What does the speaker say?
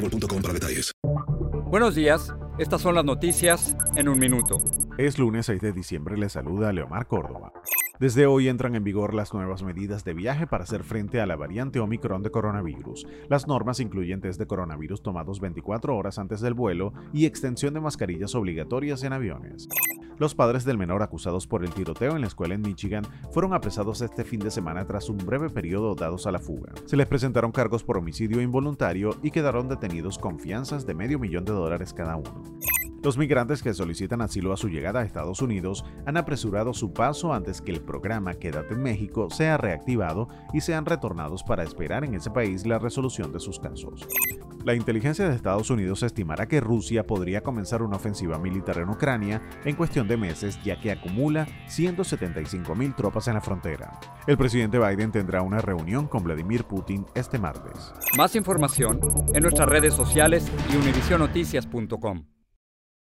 boostmobile.com para detalles. Buenos días, estas son las noticias en un minuto. Es lunes 6 de diciembre, le saluda Leomar Córdoba. Desde hoy entran en vigor las nuevas medidas de viaje para hacer frente a la variante Omicron de coronavirus. Las normas incluyen test de coronavirus tomados 24 horas antes del vuelo y extensión de mascarillas obligatorias en aviones. Los padres del menor acusados por el tiroteo en la escuela en Michigan fueron apresados este fin de semana tras un breve periodo dados a la fuga. Se les presentaron cargos por homicidio involuntario y quedaron detenidos con fianzas de medio millón de dólares cada uno. Los migrantes que solicitan asilo a su llegada a Estados Unidos han apresurado su paso antes que el programa Quédate en México sea reactivado y sean retornados para esperar en ese país la resolución de sus casos. La inteligencia de Estados Unidos estimará que Rusia podría comenzar una ofensiva militar en Ucrania en cuestión de meses, ya que acumula 175.000 tropas en la frontera. El presidente Biden tendrá una reunión con Vladimir Putin este martes. Más información en nuestras redes sociales y univisionoticias.com.